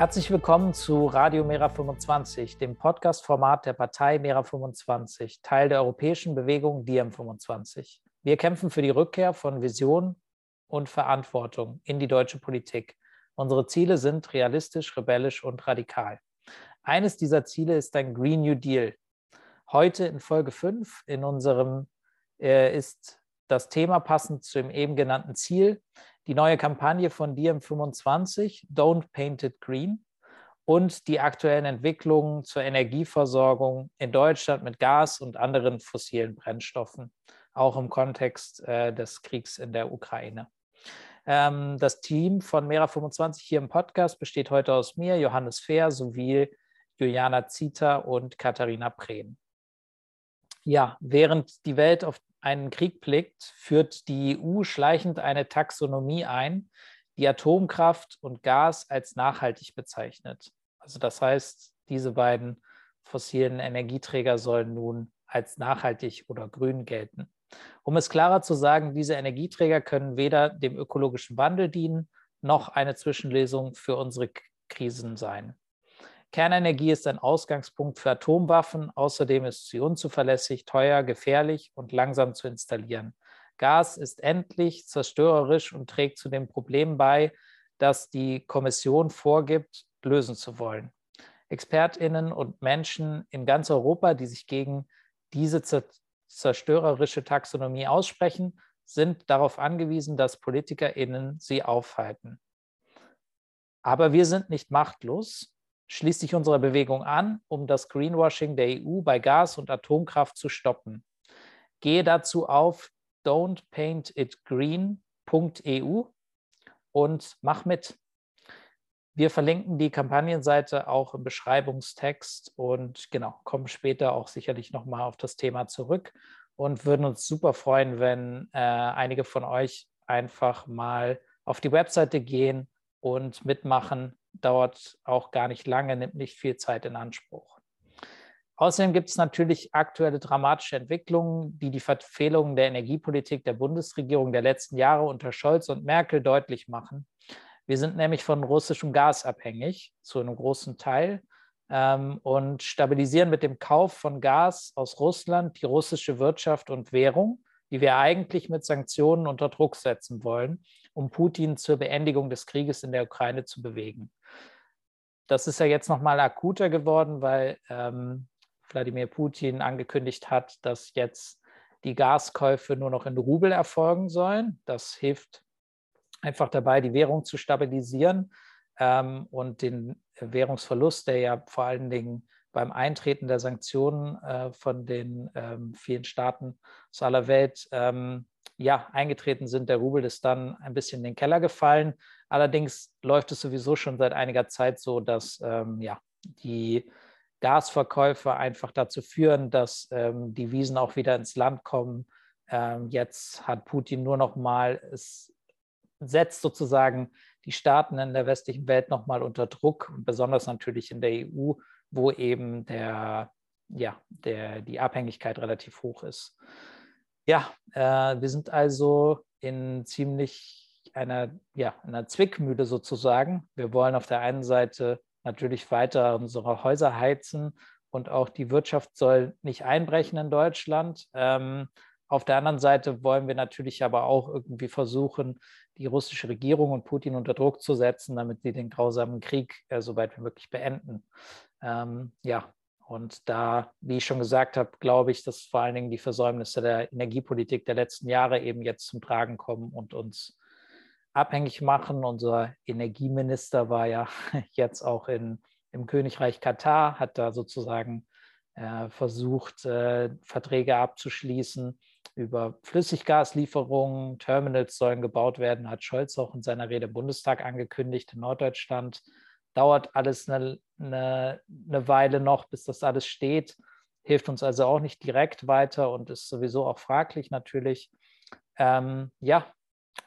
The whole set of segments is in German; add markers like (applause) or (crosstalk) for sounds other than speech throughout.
Herzlich willkommen zu Radio Mera 25, dem Podcast-Format der Partei Mera 25, Teil der europäischen Bewegung Diem 25. Wir kämpfen für die Rückkehr von Vision und Verantwortung in die deutsche Politik. Unsere Ziele sind realistisch, rebellisch und radikal. Eines dieser Ziele ist ein Green New Deal. Heute in Folge 5 in unserem äh, ist das Thema passend zu dem eben genannten Ziel, die neue Kampagne von DM25, Don't Paint It Green, und die aktuellen Entwicklungen zur Energieversorgung in Deutschland mit Gas und anderen fossilen Brennstoffen, auch im Kontext äh, des Kriegs in der Ukraine. Ähm, das Team von Mera25 hier im Podcast besteht heute aus mir, Johannes Fehr, sowie Juliana Zita und Katharina Prehn. Ja, während die Welt auf einen Krieg blickt, führt die EU schleichend eine Taxonomie ein, die Atomkraft und Gas als nachhaltig bezeichnet. Also das heißt, diese beiden fossilen Energieträger sollen nun als nachhaltig oder grün gelten. Um es klarer zu sagen, diese Energieträger können weder dem ökologischen Wandel dienen, noch eine Zwischenlesung für unsere Krisen sein. Kernenergie ist ein Ausgangspunkt für Atomwaffen. Außerdem ist sie unzuverlässig, teuer, gefährlich und langsam zu installieren. Gas ist endlich zerstörerisch und trägt zu dem Problem bei, das die Kommission vorgibt, lösen zu wollen. Expertinnen und Menschen in ganz Europa, die sich gegen diese zerstörerische Taxonomie aussprechen, sind darauf angewiesen, dass Politikerinnen sie aufhalten. Aber wir sind nicht machtlos schließt sich unserer Bewegung an, um das Greenwashing der EU bei Gas und Atomkraft zu stoppen. Gehe dazu auf don'tpaintitgreen.eu und mach mit. Wir verlinken die Kampagnenseite auch im Beschreibungstext und genau, kommen später auch sicherlich nochmal auf das Thema zurück und würden uns super freuen, wenn äh, einige von euch einfach mal auf die Webseite gehen und mitmachen dauert auch gar nicht lange, nimmt nicht viel Zeit in Anspruch. Außerdem gibt es natürlich aktuelle dramatische Entwicklungen, die die Verfehlungen der Energiepolitik der Bundesregierung der letzten Jahre unter Scholz und Merkel deutlich machen. Wir sind nämlich von russischem Gas abhängig, zu einem großen Teil, ähm, und stabilisieren mit dem Kauf von Gas aus Russland die russische Wirtschaft und Währung, die wir eigentlich mit Sanktionen unter Druck setzen wollen, um Putin zur Beendigung des Krieges in der Ukraine zu bewegen. Das ist ja jetzt noch mal akuter geworden, weil ähm, Wladimir Putin angekündigt hat, dass jetzt die Gaskäufe nur noch in Rubel erfolgen sollen. Das hilft einfach dabei, die Währung zu stabilisieren ähm, und den Währungsverlust, der ja vor allen Dingen beim Eintreten der Sanktionen äh, von den ähm, vielen Staaten aus aller Welt ähm, ja, eingetreten sind. Der Rubel ist dann ein bisschen in den Keller gefallen. Allerdings läuft es sowieso schon seit einiger Zeit so, dass ähm, ja, die Gasverkäufe einfach dazu führen, dass ähm, die Wiesen auch wieder ins Land kommen. Ähm, jetzt hat Putin nur noch mal, es setzt sozusagen die Staaten in der westlichen Welt noch mal unter Druck, besonders natürlich in der EU, wo eben der, ja, der, die Abhängigkeit relativ hoch ist. Ja, äh, wir sind also in ziemlich einer, ja, einer Zwickmühle sozusagen. Wir wollen auf der einen Seite natürlich weiter unsere Häuser heizen und auch die Wirtschaft soll nicht einbrechen in Deutschland. Ähm, auf der anderen Seite wollen wir natürlich aber auch irgendwie versuchen, die russische Regierung und Putin unter Druck zu setzen, damit sie den grausamen Krieg äh, so weit wie möglich beenden. Ähm, ja, und da, wie ich schon gesagt habe, glaube ich, dass vor allen Dingen die Versäumnisse der Energiepolitik der letzten Jahre eben jetzt zum Tragen kommen und uns abhängig machen. Unser Energieminister war ja (laughs) jetzt auch in, im Königreich Katar, hat da sozusagen äh, versucht, äh, Verträge abzuschließen über Flüssiggaslieferungen. Terminals sollen gebaut werden, hat Scholz auch in seiner Rede im Bundestag angekündigt. In Norddeutschland dauert alles eine, eine, eine Weile noch, bis das alles steht. Hilft uns also auch nicht direkt weiter und ist sowieso auch fraglich natürlich. Ähm, ja,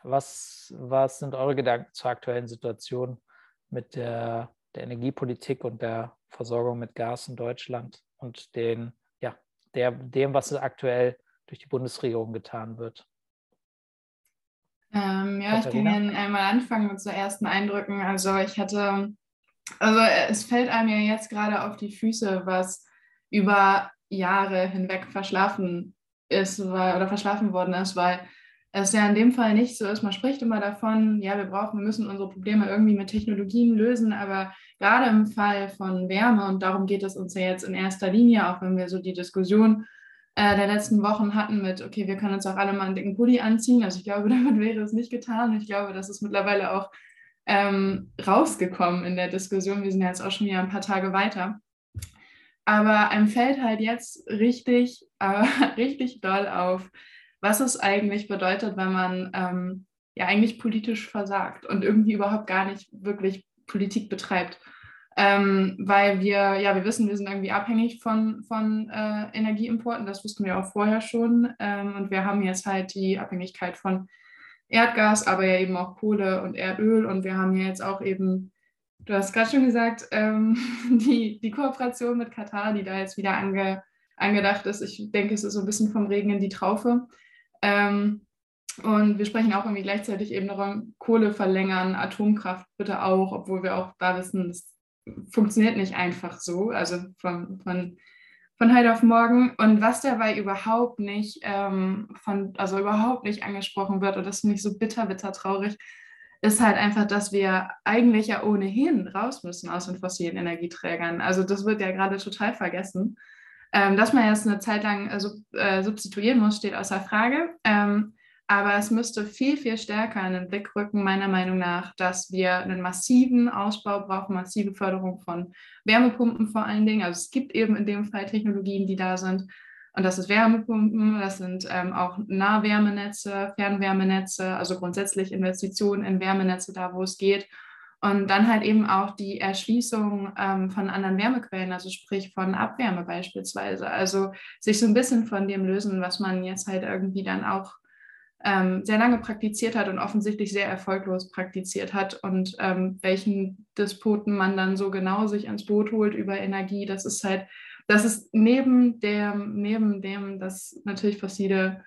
was, was sind eure Gedanken zur aktuellen Situation mit der, der Energiepolitik und der Versorgung mit Gas in Deutschland und den, ja, der, dem, was aktuell durch die Bundesregierung getan wird? Ähm, ja, Katharina? ich kann gerne einmal anfangen mit so ersten Eindrücken. Also ich hatte Also es fällt einem ja jetzt gerade auf die Füße, was über Jahre hinweg verschlafen ist weil, oder verschlafen worden ist, weil es ja in dem Fall nicht so ist. Man spricht immer davon, ja, wir brauchen, wir müssen unsere Probleme irgendwie mit Technologien lösen, aber gerade im Fall von Wärme, und darum geht es uns ja jetzt in erster Linie, auch wenn wir so die Diskussion äh, der letzten Wochen hatten mit, okay, wir können uns auch alle mal einen dicken Pulli anziehen. Also ich glaube, (laughs) damit wäre es nicht getan. Ich glaube, das ist mittlerweile auch ähm, rausgekommen in der Diskussion. Wir sind ja jetzt auch schon wieder ein paar Tage weiter. Aber einem fällt halt jetzt richtig, äh, (laughs) richtig doll auf, was es eigentlich bedeutet, wenn man ähm, ja eigentlich politisch versagt und irgendwie überhaupt gar nicht wirklich Politik betreibt. Ähm, weil wir, ja, wir wissen, wir sind irgendwie abhängig von, von äh, Energieimporten, das wussten wir auch vorher schon. Ähm, und wir haben jetzt halt die Abhängigkeit von Erdgas, aber ja eben auch Kohle und Erdöl. Und wir haben ja jetzt auch eben, du hast gerade schon gesagt, ähm, (laughs) die, die Kooperation mit Katar, die da jetzt wieder ange, angedacht ist. Ich denke, es ist so ein bisschen vom Regen in die Traufe. Ähm, und wir sprechen auch irgendwie gleichzeitig eben darum, Kohle verlängern, Atomkraft bitte auch, obwohl wir auch da wissen, das funktioniert nicht einfach so, also von, von, von heute auf morgen. Und was dabei überhaupt nicht ähm, von, also überhaupt nicht angesprochen wird, und das finde ich so bitter, bitter traurig, ist halt einfach, dass wir eigentlich ja ohnehin raus müssen aus den fossilen Energieträgern. Also das wird ja gerade total vergessen. Ähm, dass man jetzt eine Zeit lang äh, äh, substituieren muss, steht außer Frage. Ähm, aber es müsste viel, viel stärker in den Blick rücken, meiner Meinung nach, dass wir einen massiven Ausbau brauchen, massive Förderung von Wärmepumpen vor allen Dingen. Also es gibt eben in dem Fall Technologien, die da sind. Und das ist Wärmepumpen, das sind ähm, auch Nahwärmenetze, Fernwärmenetze, also grundsätzlich Investitionen in Wärmenetze da, wo es geht. Und dann halt eben auch die Erschließung ähm, von anderen Wärmequellen, also sprich von Abwärme beispielsweise. Also sich so ein bisschen von dem lösen, was man jetzt halt irgendwie dann auch ähm, sehr lange praktiziert hat und offensichtlich sehr erfolglos praktiziert hat. Und ähm, welchen Despoten man dann so genau sich ins Boot holt über Energie, das ist halt, das ist neben dem, neben dem, dass natürlich fossile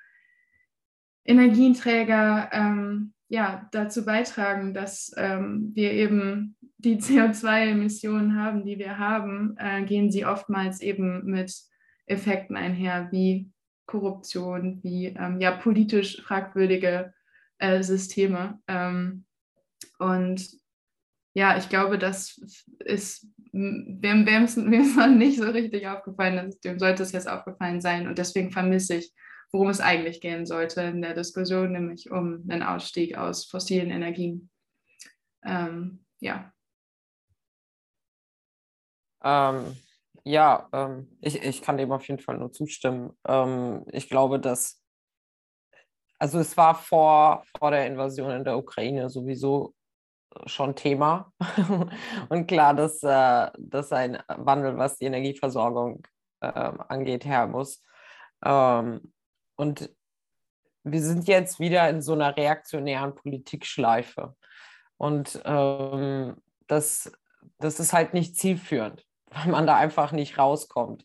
Energieträger ähm, ja, dazu beitragen, dass ähm, wir eben die (laughs) CO2-Emissionen haben, die wir haben, äh, gehen sie oftmals eben mit Effekten einher, wie Korruption, wie ähm, ja, politisch fragwürdige äh, Systeme. Ähm, und ja, ich glaube, das ist, wem es noch nicht so richtig aufgefallen dem sollte es jetzt aufgefallen sein. Und deswegen vermisse ich worum es eigentlich gehen sollte in der Diskussion, nämlich um einen Ausstieg aus fossilen Energien. Ähm, ja. Ähm, ja, ähm, ich, ich kann dem auf jeden Fall nur zustimmen. Ähm, ich glaube, dass, also es war vor, vor der Invasion in der Ukraine sowieso schon Thema. (laughs) Und klar, dass, äh, dass ein Wandel, was die Energieversorgung äh, angeht, her muss. Ähm, und wir sind jetzt wieder in so einer reaktionären Politikschleife. Und ähm, das, das ist halt nicht zielführend, weil man da einfach nicht rauskommt.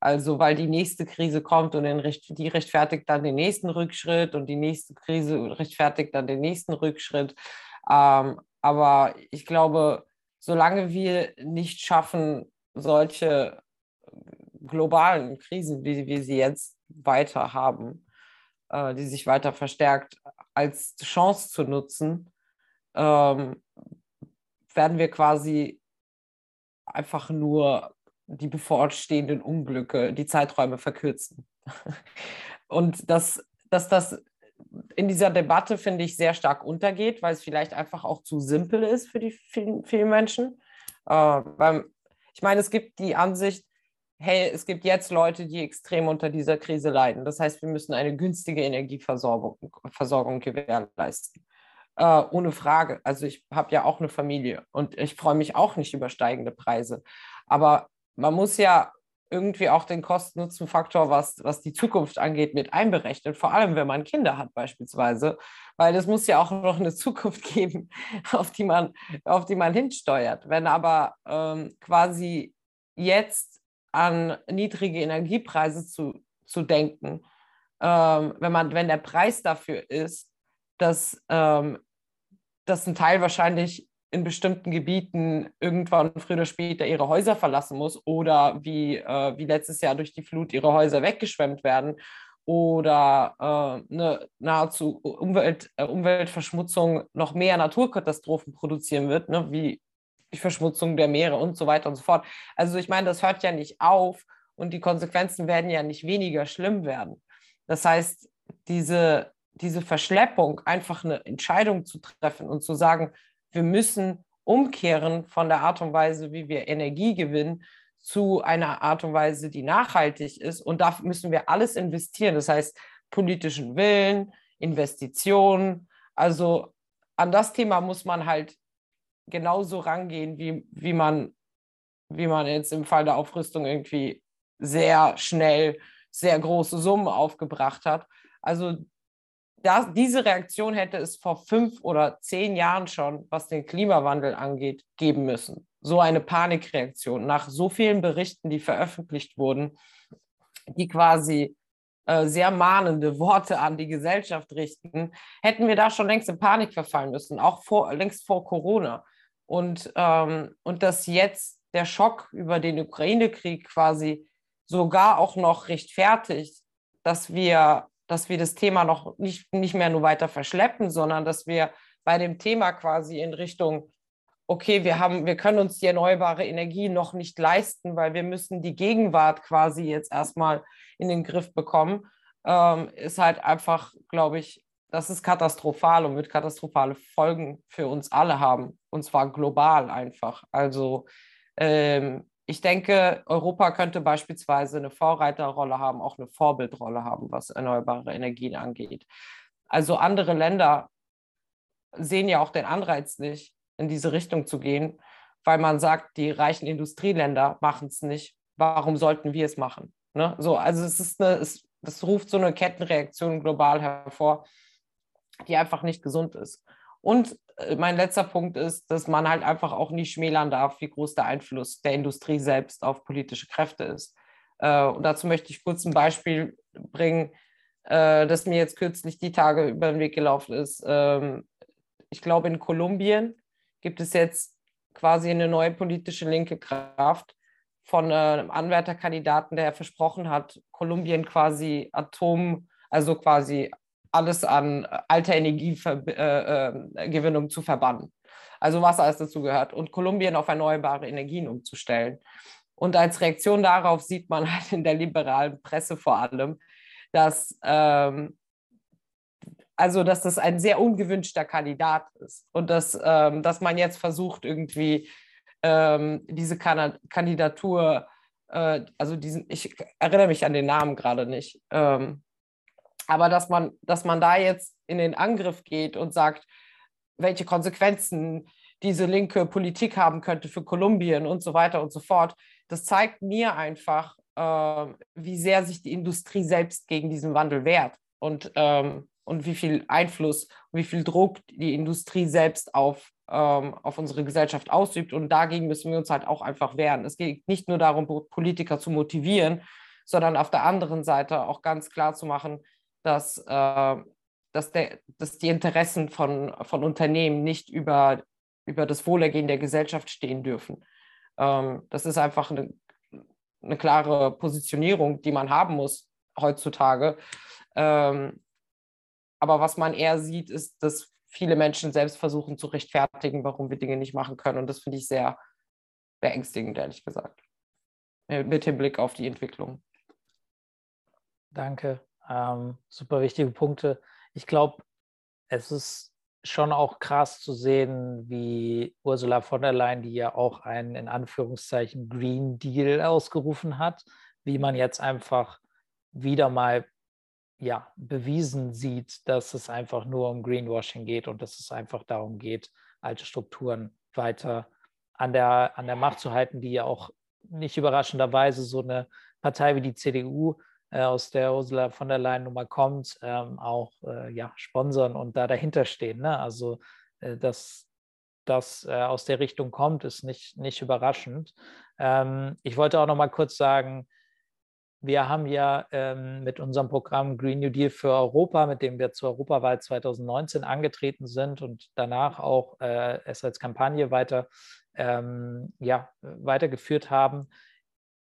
Also weil die nächste Krise kommt und die rechtfertigt dann den nächsten Rückschritt und die nächste Krise rechtfertigt dann den nächsten Rückschritt. Ähm, aber ich glaube, solange wir nicht schaffen, solche globalen Krisen, wie wir sie jetzt weiter haben, äh, die sich weiter verstärkt, als Chance zu nutzen, ähm, werden wir quasi einfach nur die bevorstehenden Unglücke, die Zeiträume verkürzen. (laughs) Und dass, dass das in dieser Debatte, finde ich, sehr stark untergeht, weil es vielleicht einfach auch zu simpel ist für die vielen, vielen Menschen. Äh, ich meine, es gibt die Ansicht, hey, es gibt jetzt Leute, die extrem unter dieser Krise leiden. Das heißt, wir müssen eine günstige Energieversorgung Versorgung gewährleisten. Äh, ohne Frage. Also ich habe ja auch eine Familie und ich freue mich auch nicht über steigende Preise. Aber man muss ja irgendwie auch den Kosten-Nutzen-Faktor, was, was die Zukunft angeht, mit einberechnen. Vor allem, wenn man Kinder hat beispielsweise. Weil es muss ja auch noch eine Zukunft (laughs) geben, auf die man, auf die man hinsteuert. Wenn aber ähm, quasi jetzt an niedrige Energiepreise zu, zu denken, ähm, wenn, man, wenn der Preis dafür ist, dass, ähm, dass ein Teil wahrscheinlich in bestimmten Gebieten irgendwann früher oder später ihre Häuser verlassen muss oder wie, äh, wie letztes Jahr durch die Flut ihre Häuser weggeschwemmt werden oder äh, eine nahezu Umwelt, äh, Umweltverschmutzung noch mehr Naturkatastrophen produzieren wird, ne, wie die Verschmutzung der Meere und so weiter und so fort. Also ich meine, das hört ja nicht auf und die Konsequenzen werden ja nicht weniger schlimm werden. Das heißt, diese, diese Verschleppung, einfach eine Entscheidung zu treffen und zu sagen, wir müssen umkehren von der Art und Weise, wie wir Energie gewinnen, zu einer Art und Weise, die nachhaltig ist. Und da müssen wir alles investieren. Das heißt, politischen Willen, Investitionen. Also an das Thema muss man halt genauso rangehen, wie, wie, man, wie man jetzt im Fall der Aufrüstung irgendwie sehr schnell sehr große Summen aufgebracht hat. Also das, diese Reaktion hätte es vor fünf oder zehn Jahren schon, was den Klimawandel angeht, geben müssen. So eine Panikreaktion nach so vielen Berichten, die veröffentlicht wurden, die quasi äh, sehr mahnende Worte an die Gesellschaft richten, hätten wir da schon längst in Panik verfallen müssen, auch vor, längst vor Corona. Und, ähm, und dass jetzt der Schock über den Ukraine-Krieg quasi sogar auch noch rechtfertigt, dass wir dass wir das Thema noch nicht, nicht mehr nur weiter verschleppen, sondern dass wir bei dem Thema quasi in Richtung, okay, wir, haben, wir können uns die erneuerbare Energie noch nicht leisten, weil wir müssen die Gegenwart quasi jetzt erstmal in den Griff bekommen, ähm, ist halt einfach, glaube ich, das ist katastrophal und wird katastrophale Folgen für uns alle haben. Und zwar global einfach. Also ähm, ich denke, Europa könnte beispielsweise eine Vorreiterrolle haben, auch eine Vorbildrolle haben, was erneuerbare Energien angeht. Also andere Länder sehen ja auch den Anreiz nicht, in diese Richtung zu gehen, weil man sagt, die reichen Industrieländer machen es nicht. Warum sollten wir es machen? Ne? So, also es ist eine, es, das ruft so eine Kettenreaktion global hervor, die einfach nicht gesund ist. Und mein letzter Punkt ist, dass man halt einfach auch nicht schmälern darf, wie groß der Einfluss der Industrie selbst auf politische Kräfte ist. Äh, und dazu möchte ich kurz ein Beispiel bringen, äh, das mir jetzt kürzlich die Tage über den Weg gelaufen ist. Ähm, ich glaube, in Kolumbien gibt es jetzt quasi eine neue politische linke Kraft von einem Anwärterkandidaten, der versprochen hat, Kolumbien quasi Atom, also quasi alles an alter Energiegewinnung zu verbannen. Also was alles dazu gehört. Und Kolumbien auf erneuerbare Energien umzustellen. Und als Reaktion darauf sieht man halt in der liberalen Presse vor allem, dass, ähm, also, dass das ein sehr ungewünschter Kandidat ist und dass, ähm, dass man jetzt versucht, irgendwie ähm, diese kan Kandidatur, äh, also diesen, ich erinnere mich an den Namen gerade nicht, ähm, aber dass man, dass man da jetzt in den Angriff geht und sagt, welche Konsequenzen diese linke Politik haben könnte für Kolumbien und so weiter und so fort, das zeigt mir einfach, äh, wie sehr sich die Industrie selbst gegen diesen Wandel wehrt und, ähm, und wie viel Einfluss, wie viel Druck die Industrie selbst auf, ähm, auf unsere Gesellschaft ausübt. Und dagegen müssen wir uns halt auch einfach wehren. Es geht nicht nur darum, Politiker zu motivieren, sondern auf der anderen Seite auch ganz klar zu machen, dass, äh, dass, der, dass die Interessen von, von Unternehmen nicht über, über das Wohlergehen der Gesellschaft stehen dürfen. Ähm, das ist einfach eine, eine klare Positionierung, die man haben muss heutzutage. Ähm, aber was man eher sieht, ist, dass viele Menschen selbst versuchen zu rechtfertigen, warum wir Dinge nicht machen können. Und das finde ich sehr beängstigend, ehrlich gesagt, mit dem Blick auf die Entwicklung. Danke. Ähm, super wichtige Punkte. Ich glaube, es ist schon auch krass zu sehen, wie Ursula von der Leyen, die ja auch einen in Anführungszeichen Green Deal ausgerufen hat, wie man jetzt einfach wieder mal ja, bewiesen sieht, dass es einfach nur um Greenwashing geht und dass es einfach darum geht, alte Strukturen weiter an der, an der Macht zu halten, die ja auch nicht überraschenderweise so eine Partei wie die CDU äh, aus der Ursula von der Leyen Nummer kommt, ähm, auch äh, ja, sponsern und da dahinter stehen. Ne? Also, äh, dass das äh, aus der Richtung kommt, ist nicht, nicht überraschend. Ähm, ich wollte auch noch mal kurz sagen, wir haben ja ähm, mit unserem Programm Green New Deal für Europa, mit dem wir zur Europawahl 2019 angetreten sind und danach auch äh, es als Kampagne weiter, ähm, ja, weitergeführt haben,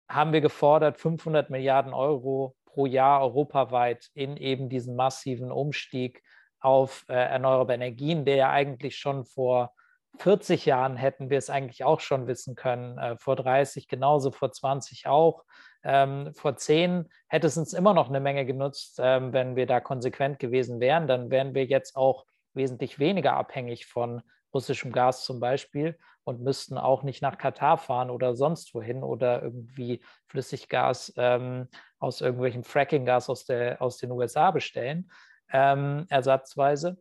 haben wir gefordert, 500 Milliarden Euro pro Jahr europaweit in eben diesen massiven Umstieg auf äh, erneuerbare Energien, der ja eigentlich schon vor 40 Jahren hätten wir es eigentlich auch schon wissen können, äh, vor 30 genauso, vor 20 auch. Ähm, vor 10 hätte es uns immer noch eine Menge genutzt, ähm, wenn wir da konsequent gewesen wären. Dann wären wir jetzt auch wesentlich weniger abhängig von russischem Gas zum Beispiel und müssten auch nicht nach Katar fahren oder sonst wohin oder irgendwie Flüssiggas ähm, aus irgendwelchem Frackinggas aus, aus den USA bestellen, ähm, ersatzweise.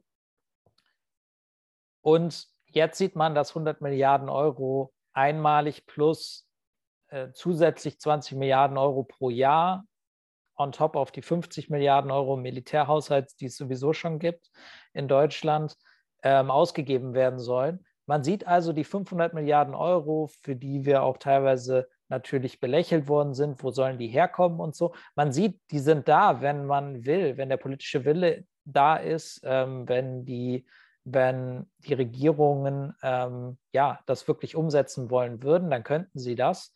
Und Jetzt sieht man, dass 100 Milliarden Euro einmalig plus äh, zusätzlich 20 Milliarden Euro pro Jahr on top auf die 50 Milliarden Euro Militärhaushalt, die es sowieso schon gibt in Deutschland, ähm, ausgegeben werden sollen. Man sieht also die 500 Milliarden Euro, für die wir auch teilweise natürlich belächelt worden sind, wo sollen die herkommen und so. Man sieht, die sind da, wenn man will, wenn der politische Wille da ist, ähm, wenn die wenn die Regierungen ähm, ja, das wirklich umsetzen wollen würden, dann könnten sie das.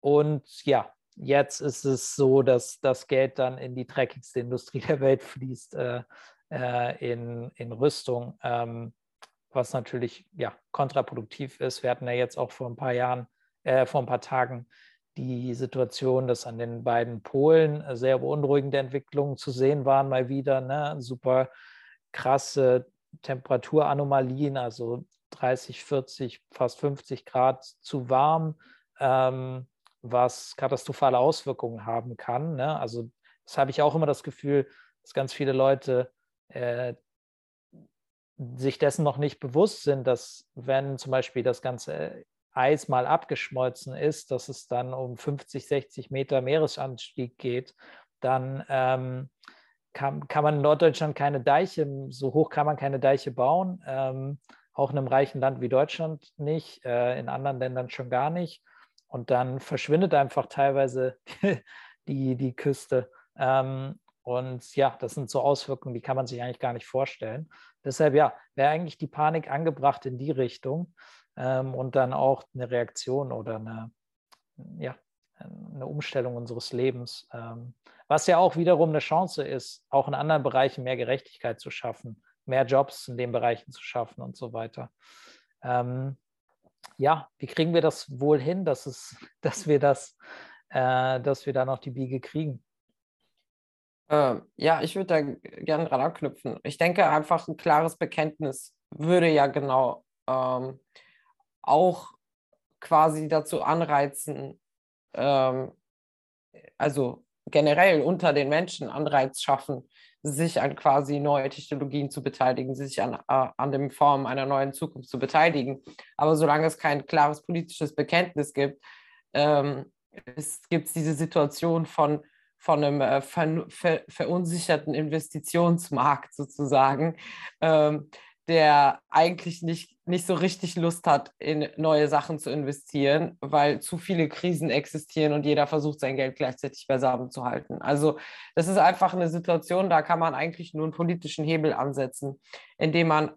Und ja, jetzt ist es so, dass das Geld dann in die dreckigste Industrie der Welt (laughs) fließt, äh, äh, in, in Rüstung, ähm, was natürlich ja, kontraproduktiv ist. Wir hatten ja jetzt auch vor ein paar Jahren, äh, vor ein paar Tagen die Situation, dass an den beiden Polen sehr beunruhigende Entwicklungen zu sehen waren, mal wieder. Ne? Super krasse Temperaturanomalien, also 30, 40, fast 50 Grad zu warm, ähm, was katastrophale Auswirkungen haben kann. Ne? Also das habe ich auch immer das Gefühl, dass ganz viele Leute äh, sich dessen noch nicht bewusst sind, dass wenn zum Beispiel das ganze Eis mal abgeschmolzen ist, dass es dann um 50, 60 Meter Meeresanstieg geht, dann ähm, kann, kann man in Norddeutschland keine Deiche, so hoch kann man keine Deiche bauen, ähm, auch in einem reichen Land wie Deutschland nicht, äh, in anderen Ländern schon gar nicht. Und dann verschwindet einfach teilweise (laughs) die, die Küste. Ähm, und ja, das sind so Auswirkungen, die kann man sich eigentlich gar nicht vorstellen. Deshalb ja, wäre eigentlich die Panik angebracht in die Richtung ähm, und dann auch eine Reaktion oder eine, ja, eine Umstellung unseres Lebens. Ähm, was ja auch wiederum eine Chance ist, auch in anderen Bereichen mehr Gerechtigkeit zu schaffen, mehr Jobs in den Bereichen zu schaffen und so weiter. Ähm, ja, wie kriegen wir das wohl hin, dass, es, (laughs) dass, wir, das, äh, dass wir da noch die Biege kriegen? Ähm, ja, ich würde da gerne dran anknüpfen. Ich denke, einfach ein klares Bekenntnis würde ja genau ähm, auch quasi dazu anreizen, ähm, also generell unter den Menschen Anreiz schaffen, sich an quasi neue Technologien zu beteiligen, sich an, äh, an den Formen einer neuen Zukunft zu beteiligen. Aber solange es kein klares politisches Bekenntnis gibt, ähm, gibt es diese Situation von, von einem äh, ver, ver, verunsicherten Investitionsmarkt sozusagen, ähm, der eigentlich nicht, nicht so richtig Lust hat, in neue Sachen zu investieren, weil zu viele Krisen existieren und jeder versucht, sein Geld gleichzeitig beisammen zu halten. Also das ist einfach eine Situation, da kann man eigentlich nur einen politischen Hebel ansetzen, indem man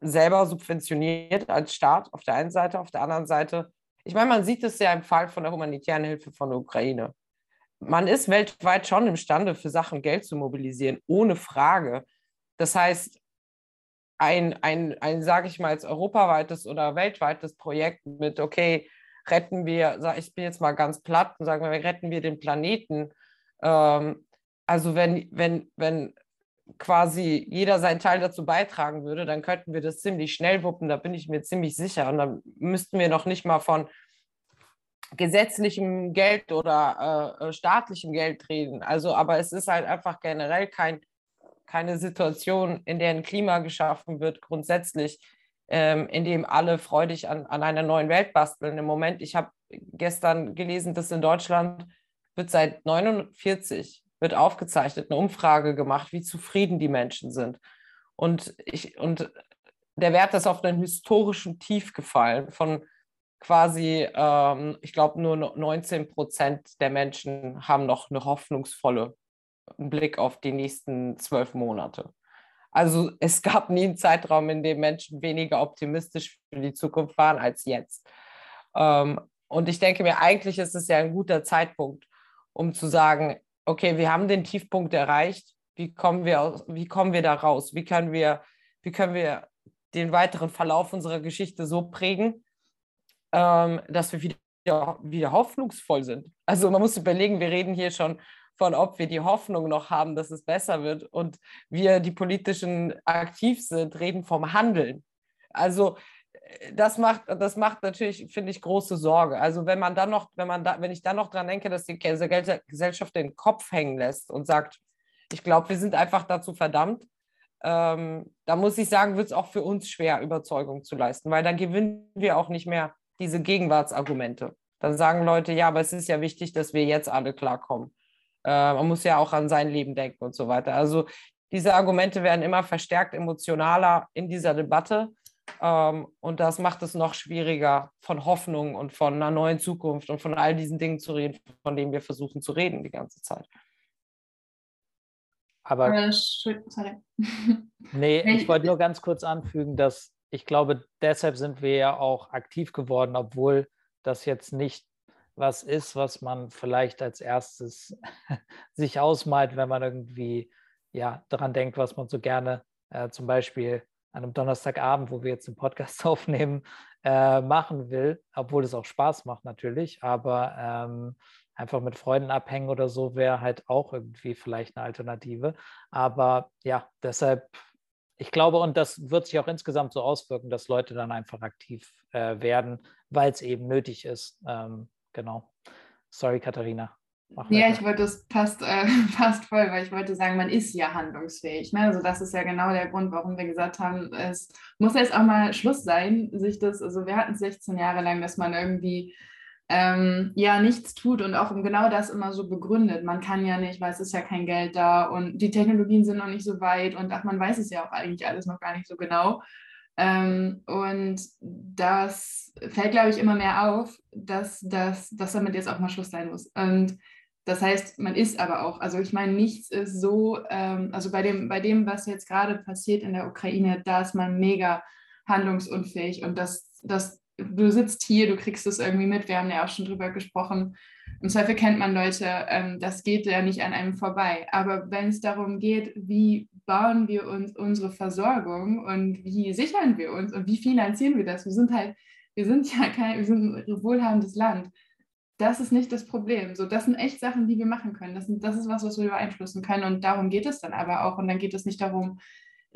selber subventioniert als Staat auf der einen Seite, auf der anderen Seite. Ich meine, man sieht es ja im Fall von der humanitären Hilfe von der Ukraine. Man ist weltweit schon imstande, für Sachen Geld zu mobilisieren, ohne Frage. Das heißt, ein, ein, ein sage ich mal, jetzt europaweites oder weltweites Projekt mit, okay, retten wir, ich bin jetzt mal ganz platt und sagen wir, retten wir den Planeten. Ähm, also wenn, wenn, wenn quasi jeder seinen Teil dazu beitragen würde, dann könnten wir das ziemlich schnell wuppen, da bin ich mir ziemlich sicher. Und dann müssten wir noch nicht mal von gesetzlichem Geld oder äh, staatlichem Geld reden. Also, aber es ist halt einfach generell kein keine Situation, in der ein Klima geschaffen wird, grundsätzlich, ähm, in dem alle freudig an, an einer neuen Welt basteln. Im Moment, ich habe gestern gelesen, dass in Deutschland wird seit 49 wird aufgezeichnet, eine Umfrage gemacht, wie zufrieden die Menschen sind. Und, ich, und der Wert ist auf einen historischen Tief gefallen von quasi, ähm, ich glaube, nur 19 Prozent der Menschen haben noch eine hoffnungsvolle Blick auf die nächsten zwölf Monate. Also es gab nie einen Zeitraum, in dem Menschen weniger optimistisch für die Zukunft waren als jetzt. Ähm, und ich denke mir, eigentlich ist es ja ein guter Zeitpunkt, um zu sagen, okay, wir haben den Tiefpunkt erreicht. Wie kommen wir, aus, wie kommen wir da raus? Wie können wir, wie können wir den weiteren Verlauf unserer Geschichte so prägen, ähm, dass wir wieder, wieder hoffnungsvoll sind? Also man muss überlegen, wir reden hier schon von, ob wir die Hoffnung noch haben, dass es besser wird. Und wir, die politischen aktiv sind, reden vom Handeln. Also das macht, das macht natürlich, finde ich, große Sorge. Also wenn man dann noch, wenn man da, wenn ich dann noch dran denke, dass die Gesellschaft den Kopf hängen lässt und sagt, ich glaube, wir sind einfach dazu verdammt, ähm, da muss ich sagen, wird es auch für uns schwer, Überzeugung zu leisten, weil dann gewinnen wir auch nicht mehr diese Gegenwartsargumente. Dann sagen Leute, ja, aber es ist ja wichtig, dass wir jetzt alle klarkommen. Äh, man muss ja auch an sein Leben denken und so weiter. Also diese Argumente werden immer verstärkt emotionaler in dieser Debatte. Ähm, und das macht es noch schwieriger, von Hoffnung und von einer neuen Zukunft und von all diesen Dingen zu reden, von denen wir versuchen zu reden die ganze Zeit. Aber sorry. nee, ich wollte nur ganz kurz anfügen, dass ich glaube, deshalb sind wir ja auch aktiv geworden, obwohl das jetzt nicht was ist, was man vielleicht als erstes (laughs) sich ausmalt, wenn man irgendwie ja daran denkt, was man so gerne äh, zum Beispiel an einem Donnerstagabend, wo wir jetzt den Podcast (laughs) aufnehmen, äh, machen will, obwohl es auch Spaß macht natürlich, aber ähm, einfach mit Freunden abhängen oder so wäre halt auch irgendwie vielleicht eine Alternative. Aber ja, deshalb, ich glaube, und das wird sich auch insgesamt so auswirken, dass Leute dann einfach aktiv äh, werden, weil es eben nötig ist. Ähm, genau. Sorry, Katharina. Mach ja, ich wollte, das passt, äh, (laughs) passt voll, weil ich wollte sagen, man ist ja handlungsfähig. Ne? Also das ist ja genau der Grund, warum wir gesagt haben, es muss jetzt auch mal Schluss sein, sich das, also wir hatten es 16 Jahre lang, dass man irgendwie ähm, ja nichts tut und auch um genau das immer so begründet. Man kann ja nicht, weil es ist ja kein Geld da und die Technologien sind noch nicht so weit und ach, man weiß es ja auch eigentlich alles noch gar nicht so genau. Ähm, und das fällt, glaube ich, immer mehr auf, dass, dass, dass damit jetzt auch mal Schluss sein muss. Und das heißt, man ist aber auch, also ich meine, nichts ist so, ähm, also bei dem, bei dem, was jetzt gerade passiert in der Ukraine, da ist man mega handlungsunfähig und das, das, du sitzt hier, du kriegst es irgendwie mit, wir haben ja auch schon drüber gesprochen. Im Zweifel kennt man Leute, ähm, das geht ja nicht an einem vorbei. Aber wenn es darum geht, wie bauen wir uns unsere Versorgung und wie sichern wir uns und wie finanzieren wir das? Wir sind halt, wir sind ja kein, wir sind ein wohlhabendes Land das ist nicht das Problem. So, das sind echt Sachen, die wir machen können. Das, sind, das ist was, was wir beeinflussen können. Und darum geht es dann aber auch. Und dann geht es nicht darum,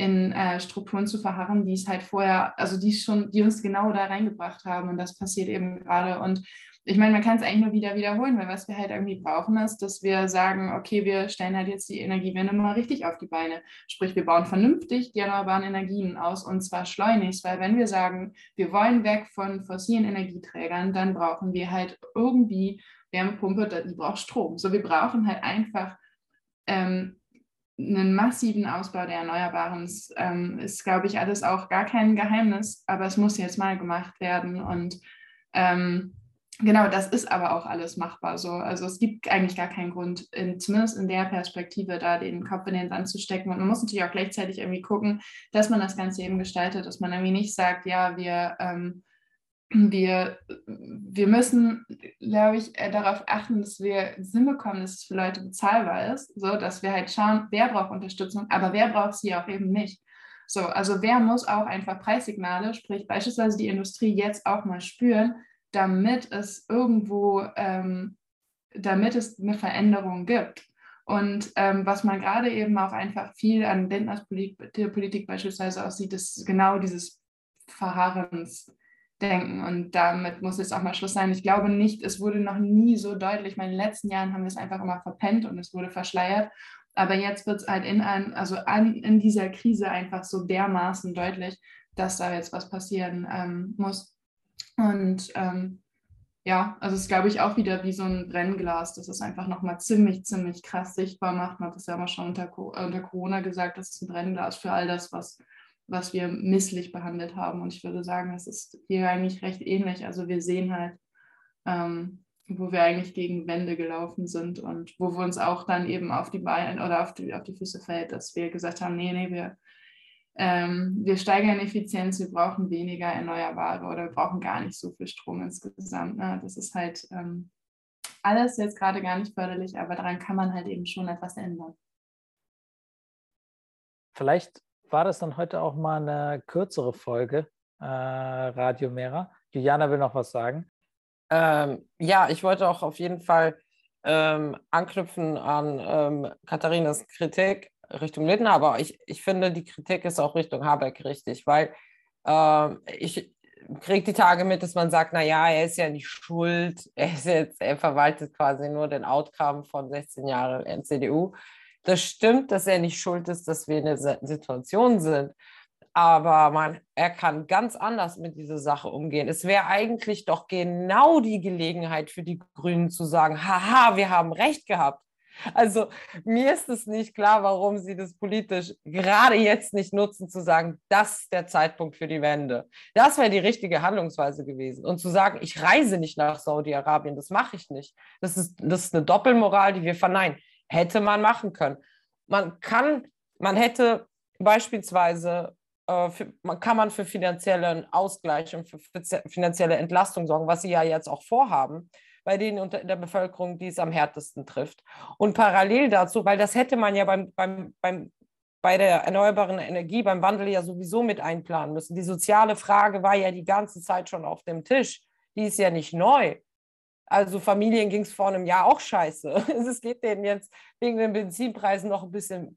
in äh, Strukturen zu verharren, die es halt vorher, also die schon, die uns genau da reingebracht haben. Und das passiert eben gerade. Und ich meine, man kann es eigentlich nur wieder wiederholen, weil was wir halt irgendwie brauchen, ist, dass wir sagen, okay, wir stellen halt jetzt die Energiewende mal richtig auf die Beine. Sprich, wir bauen vernünftig die erneuerbaren Energien aus und zwar schleunigst, weil wenn wir sagen, wir wollen weg von fossilen Energieträgern, dann brauchen wir halt irgendwie Wärmepumpe, die braucht Strom. So, wir brauchen halt einfach ähm, einen massiven Ausbau der Erneuerbaren. Ähm, ist, glaube ich, alles auch gar kein Geheimnis, aber es muss jetzt mal gemacht werden und ähm, Genau, das ist aber auch alles machbar so. Also es gibt eigentlich gar keinen Grund, in, zumindest in der Perspektive, da den Kopf in den Sand zu stecken. Und man muss natürlich auch gleichzeitig irgendwie gucken, dass man das Ganze eben gestaltet, dass man irgendwie nicht sagt, ja, wir, ähm, wir, wir müssen, glaube ich, äh, darauf achten, dass wir es hinbekommen, dass es für Leute bezahlbar ist, so dass wir halt schauen, wer braucht Unterstützung, aber wer braucht sie auch eben nicht. So, also wer muss auch einfach Preissignale, sprich beispielsweise die Industrie jetzt auch mal spüren, damit es irgendwo, ähm, damit es eine Veränderung gibt. Und ähm, was man gerade eben auch einfach viel an Lindners Politik, Politik beispielsweise aussieht, ist genau dieses Verharrensdenken. Und damit muss jetzt auch mal Schluss sein. Ich glaube nicht, es wurde noch nie so deutlich. In den letzten Jahren haben wir es einfach immer verpennt und es wurde verschleiert. Aber jetzt wird es halt in, ein, also an, in dieser Krise einfach so dermaßen deutlich, dass da jetzt was passieren ähm, muss. Und ähm, ja, also es ist, glaube ich, auch wieder wie so ein Brennglas, das es einfach nochmal ziemlich, ziemlich krass sichtbar macht. Man hat das ja immer schon unter, unter Corona gesagt, das ist ein Brennglas für all das, was, was wir misslich behandelt haben. Und ich würde sagen, das ist hier eigentlich recht ähnlich. Also wir sehen halt, ähm, wo wir eigentlich gegen Wände gelaufen sind und wo wir uns auch dann eben auf die Beine oder auf die, auf die Füße fällt, dass wir gesagt haben, nee, nee, wir, ähm, wir steigern Effizienz, wir brauchen weniger Erneuerbare oder wir brauchen gar nicht so viel Strom insgesamt. Ne? Das ist halt ähm, alles jetzt gerade gar nicht förderlich, aber daran kann man halt eben schon etwas ändern. Vielleicht war das dann heute auch mal eine kürzere Folge, äh, Radio Mera. Juliana will noch was sagen. Ähm, ja, ich wollte auch auf jeden Fall ähm, anknüpfen an ähm, Katharinas Kritik Richtung Lindner, aber ich, ich finde, die Kritik ist auch Richtung Habeck richtig, weil ähm, ich kriege die Tage mit, dass man sagt, naja, er ist ja nicht schuld, er, ist jetzt, er verwaltet quasi nur den Outcome von 16 Jahren CDU. Das stimmt, dass er nicht schuld ist, dass wir in der Situation sind aber man, er kann ganz anders mit dieser Sache umgehen. Es wäre eigentlich doch genau die Gelegenheit für die Grünen zu sagen, haha, wir haben recht gehabt. Also mir ist es nicht klar, warum sie das politisch gerade jetzt nicht nutzen, zu sagen, das ist der Zeitpunkt für die Wende. Das wäre die richtige Handlungsweise gewesen. Und zu sagen, ich reise nicht nach Saudi-Arabien, das mache ich nicht. Das ist, das ist eine Doppelmoral, die wir verneinen. Hätte man machen können. Man kann, man hätte beispielsweise äh, für, kann man für finanziellen Ausgleich und für finanzielle Entlastung sorgen, was sie ja jetzt auch vorhaben, bei denen in der Bevölkerung, die es am härtesten trifft. Und parallel dazu, weil das hätte man ja beim, beim, beim, bei der erneuerbaren Energie, beim Wandel ja sowieso mit einplanen müssen. Die soziale Frage war ja die ganze Zeit schon auf dem Tisch. Die ist ja nicht neu. Also Familien ging es vor einem Jahr auch scheiße. (laughs) Es geht denen jetzt wegen den Benzinpreisen noch ein bisschen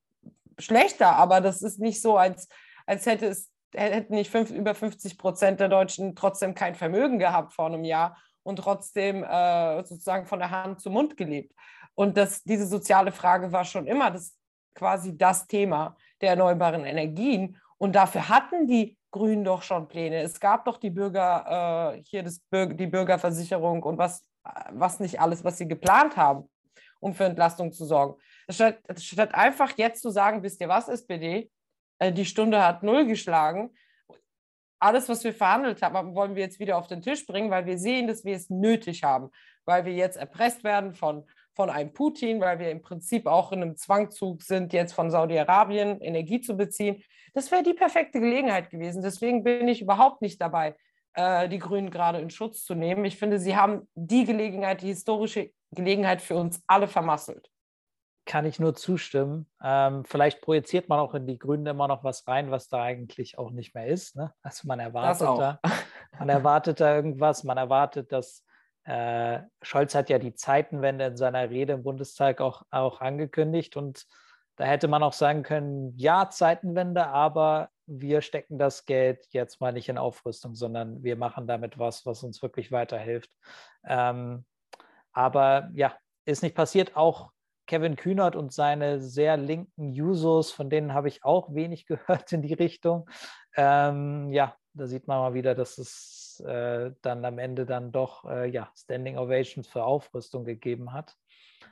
schlechter, aber das ist nicht so, als als hätte es, hätten nicht fünf, über 50 Prozent der Deutschen trotzdem kein Vermögen gehabt vor einem Jahr und trotzdem äh, sozusagen von der Hand zum Mund gelebt. Und das, diese soziale Frage war schon immer das, quasi das Thema der erneuerbaren Energien. Und dafür hatten die Grünen doch schon Pläne. Es gab doch die Bürger, äh, hier das die Bürgerversicherung und was, was nicht alles, was sie geplant haben, um für Entlastung zu sorgen. Statt, statt einfach jetzt zu sagen, wisst ihr was, SPD, äh, die Stunde hat null geschlagen. Alles, was wir verhandelt haben, wollen wir jetzt wieder auf den Tisch bringen, weil wir sehen, dass wir es nötig haben, weil wir jetzt erpresst werden von, von einem Putin, weil wir im Prinzip auch in einem Zwangzug sind, jetzt von Saudi-Arabien Energie zu beziehen. Das wäre die perfekte Gelegenheit gewesen. Deswegen bin ich überhaupt nicht dabei, äh, die Grünen gerade in Schutz zu nehmen. Ich finde, sie haben die Gelegenheit, die historische Gelegenheit für uns alle vermasselt kann ich nur zustimmen. Ähm, vielleicht projiziert man auch in die Grünen immer noch was rein, was da eigentlich auch nicht mehr ist. Ne? Also man erwartet da, man erwartet da irgendwas, man erwartet, dass äh, Scholz hat ja die Zeitenwende in seiner Rede im Bundestag auch, auch angekündigt und da hätte man auch sagen können, ja, Zeitenwende, aber wir stecken das Geld jetzt mal nicht in Aufrüstung, sondern wir machen damit was, was uns wirklich weiterhilft. Ähm, aber ja, ist nicht passiert. Auch Kevin Kühnert und seine sehr linken Jusos, von denen habe ich auch wenig (laughs) gehört in die Richtung. Ähm, ja, da sieht man mal wieder, dass es äh, dann am Ende dann doch äh, ja, Standing Ovations für Aufrüstung gegeben hat.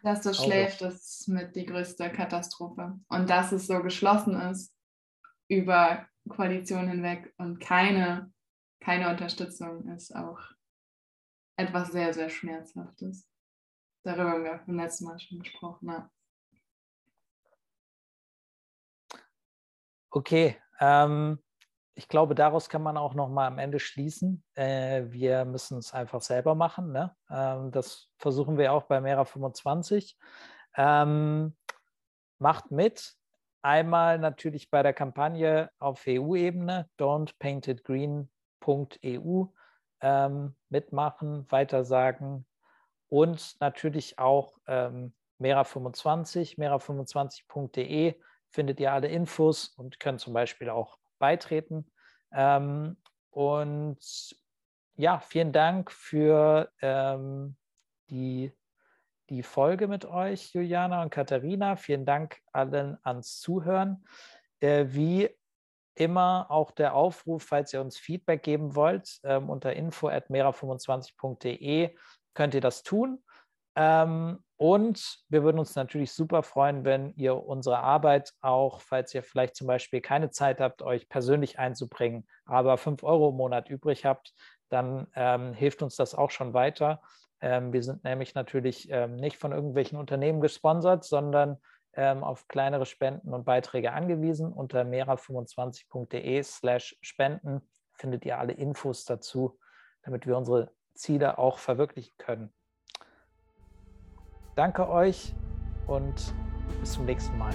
Dass das schläft, ist mit die größte Katastrophe. Und dass es so geschlossen ist über Koalition hinweg und keine, keine Unterstützung ist auch etwas sehr, sehr Schmerzhaftes. Darüber haben wir beim letzten Mal schon gesprochen. Ja. Okay, ähm, ich glaube, daraus kann man auch noch mal am Ende schließen. Äh, wir müssen es einfach selber machen. Ne? Ähm, das versuchen wir auch bei Mera 25. Ähm, macht mit. Einmal natürlich bei der Kampagne auf EU-Ebene, don'tpaintitgreen.eu ähm, mitmachen, weitersagen, und natürlich auch ähm, Mera25, mera25.de findet ihr alle Infos und könnt zum Beispiel auch beitreten. Ähm, und ja, vielen Dank für ähm, die, die Folge mit euch, Juliana und Katharina. Vielen Dank allen ans Zuhören. Äh, wie immer auch der Aufruf, falls ihr uns Feedback geben wollt, ähm, unter info at mera25.de könnt ihr das tun. Ähm, und wir würden uns natürlich super freuen, wenn ihr unsere Arbeit auch, falls ihr vielleicht zum Beispiel keine Zeit habt, euch persönlich einzubringen, aber 5 Euro im Monat übrig habt, dann ähm, hilft uns das auch schon weiter. Ähm, wir sind nämlich natürlich ähm, nicht von irgendwelchen Unternehmen gesponsert, sondern ähm, auf kleinere Spenden und Beiträge angewiesen. Unter mera25.de slash spenden findet ihr alle Infos dazu, damit wir unsere Ziele auch verwirklichen können. Danke euch und bis zum nächsten Mal.